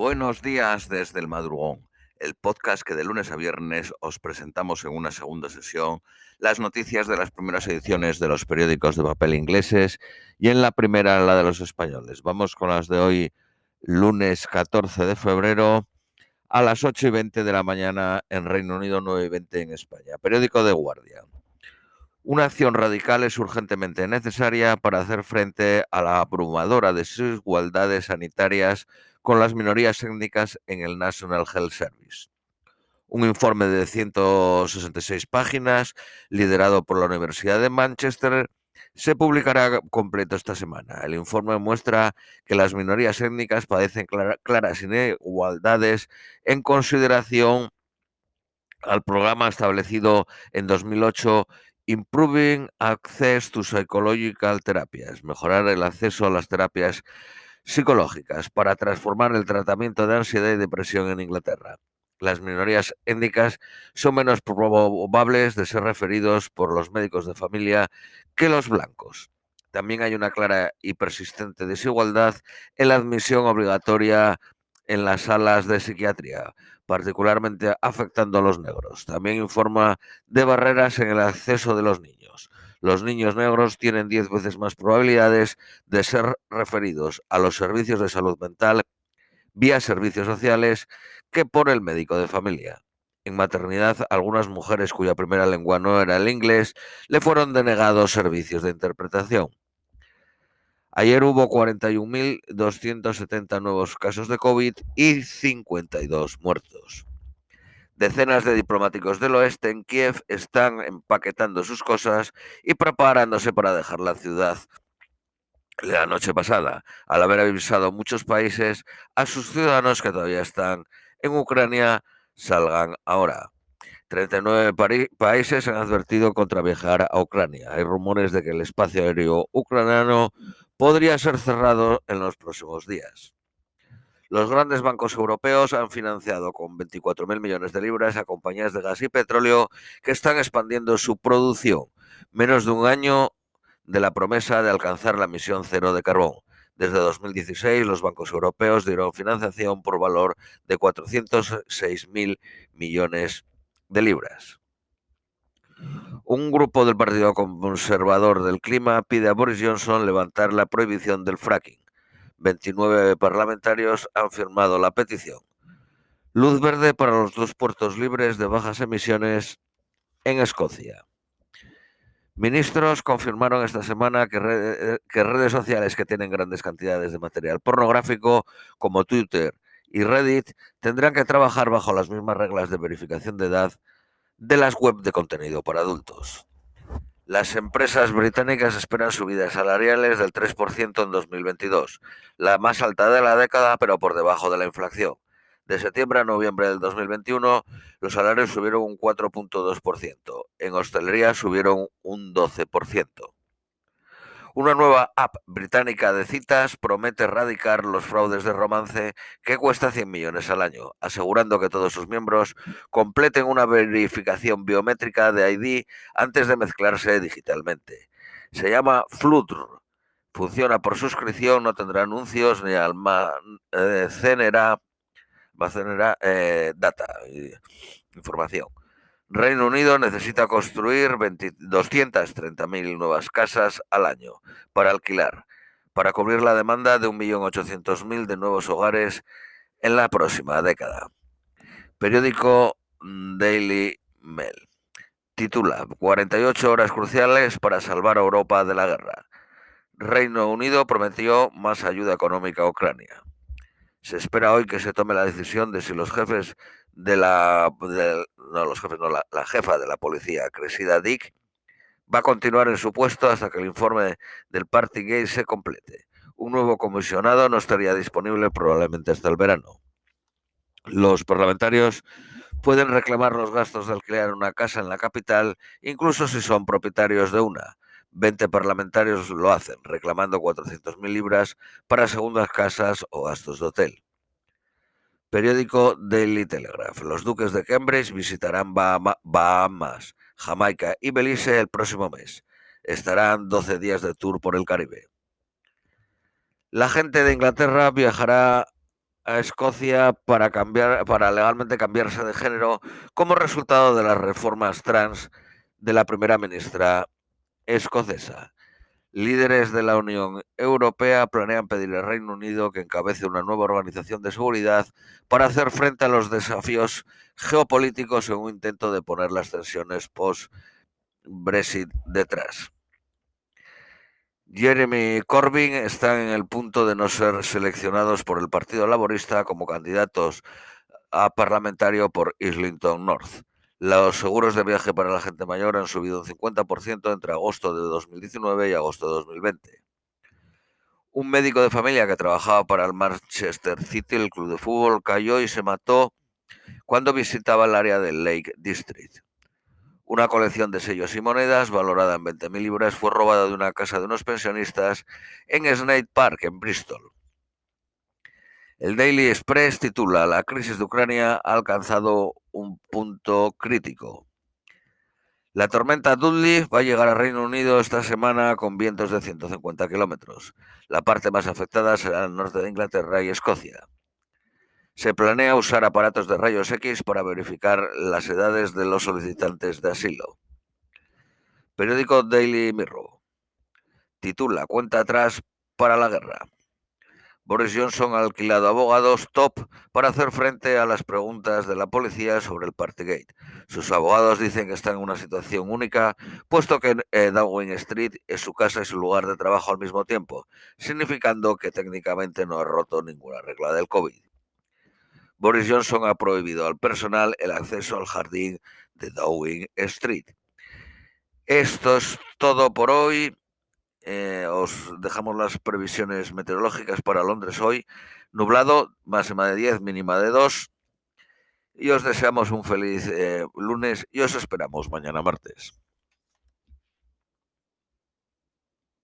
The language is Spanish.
Buenos días desde el madrugón, el podcast que de lunes a viernes os presentamos en una segunda sesión las noticias de las primeras ediciones de los periódicos de papel ingleses y en la primera la de los españoles. Vamos con las de hoy, lunes 14 de febrero a las 8 y 20 de la mañana en Reino Unido, 9 y 20 en España. Periódico de Guardia. Una acción radical es urgentemente necesaria para hacer frente a la abrumadora desigualdades sanitarias con las minorías étnicas en el National Health Service. Un informe de 166 páginas, liderado por la Universidad de Manchester, se publicará completo esta semana. El informe muestra que las minorías étnicas padecen claras inigualdades en consideración al programa establecido en 2008 Improving Access to Psychological Therapies, mejorar el acceso a las terapias psicológicas para transformar el tratamiento de ansiedad y depresión en Inglaterra. Las minorías étnicas son menos probables de ser referidos por los médicos de familia que los blancos. También hay una clara y persistente desigualdad en la admisión obligatoria en las salas de psiquiatría, particularmente afectando a los negros. También informa de barreras en el acceso de los niños. Los niños negros tienen 10 veces más probabilidades de ser referidos a los servicios de salud mental vía servicios sociales que por el médico de familia. En maternidad, algunas mujeres cuya primera lengua no era el inglés le fueron denegados servicios de interpretación. Ayer hubo 41.270 nuevos casos de COVID y 52 muertos. Decenas de diplomáticos del oeste en Kiev están empaquetando sus cosas y preparándose para dejar la ciudad la noche pasada, al haber avisado muchos países a sus ciudadanos que todavía están en Ucrania, salgan ahora. 39 países han advertido contra viajar a Ucrania. Hay rumores de que el espacio aéreo ucraniano podría ser cerrado en los próximos días. Los grandes bancos europeos han financiado con 24.000 millones de libras a compañías de gas y petróleo que están expandiendo su producción, menos de un año de la promesa de alcanzar la misión cero de carbón. Desde 2016, los bancos europeos dieron financiación por valor de 406.000 millones de libras. Un grupo del Partido Conservador del Clima pide a Boris Johnson levantar la prohibición del fracking. 29 parlamentarios han firmado la petición. Luz verde para los dos puertos libres de bajas emisiones en Escocia. Ministros confirmaron esta semana que, redes sociales que tienen grandes cantidades de material pornográfico, como Twitter y Reddit, tendrán que trabajar bajo las mismas reglas de verificación de edad de las web de contenido para adultos. Las empresas británicas esperan subidas salariales del 3% en 2022, la más alta de la década, pero por debajo de la inflación. De septiembre a noviembre del 2021, los salarios subieron un 4.2%. En hostelería subieron un 12%. Una nueva app británica de citas promete erradicar los fraudes de romance que cuesta 100 millones al año, asegurando que todos sus miembros completen una verificación biométrica de ID antes de mezclarse digitalmente. Se llama Flutter. Funciona por suscripción, no tendrá anuncios ni almacenará eh, data, información. Reino Unido necesita construir 230.000 nuevas casas al año para alquilar, para cubrir la demanda de 1.800.000 de nuevos hogares en la próxima década. Periódico Daily Mail. Titula 48 horas cruciales para salvar a Europa de la guerra. Reino Unido prometió más ayuda económica a Ucrania. Se espera hoy que se tome la decisión de si los jefes de la, no los jefes, no, la, jefa de la policía, Cressida Dick, va a continuar en su puesto hasta que el informe del Partygate se complete. Un nuevo comisionado no estaría disponible probablemente hasta el verano. Los parlamentarios pueden reclamar los gastos de alquilar una casa en la capital, incluso si son propietarios de una. 20 parlamentarios lo hacen, reclamando 400.000 libras para segundas casas o gastos de hotel. Periódico Daily Telegraph. Los duques de Cambridge visitarán Bahamas, Jamaica y Belice el próximo mes. Estarán 12 días de tour por el Caribe. La gente de Inglaterra viajará a Escocia para cambiar, para legalmente cambiarse de género como resultado de las reformas trans de la primera ministra escocesa. Líderes de la Unión Europea planean pedir al Reino Unido que encabece una nueva organización de seguridad para hacer frente a los desafíos geopolíticos en un intento de poner las tensiones post-Brexit detrás. Jeremy Corbyn está en el punto de no ser seleccionados por el Partido Laborista como candidatos a parlamentario por Islington North. Los seguros de viaje para la gente mayor han subido un 50% entre agosto de 2019 y agosto de 2020. Un médico de familia que trabajaba para el Manchester City, el club de fútbol, cayó y se mató cuando visitaba el área del Lake District. Una colección de sellos y monedas, valorada en 20.000 libras, fue robada de una casa de unos pensionistas en Snake Park, en Bristol. El Daily Express titula La crisis de Ucrania ha alcanzado un punto crítico. La tormenta Dudley va a llegar al Reino Unido esta semana con vientos de 150 kilómetros. La parte más afectada será el norte de Inglaterra y Escocia. Se planea usar aparatos de rayos X para verificar las edades de los solicitantes de asilo. Periódico Daily Mirror. Titula Cuenta atrás para la guerra. Boris Johnson ha alquilado abogados top para hacer frente a las preguntas de la policía sobre el Partygate. Sus abogados dicen que están en una situación única, puesto que eh, Downing Street es su casa y su lugar de trabajo al mismo tiempo, significando que técnicamente no ha roto ninguna regla del COVID. Boris Johnson ha prohibido al personal el acceso al jardín de Downing Street. Esto es todo por hoy. Eh, os dejamos las previsiones meteorológicas para Londres hoy. Nublado, máxima de 10, mínima de 2. Y os deseamos un feliz eh, lunes y os esperamos mañana martes.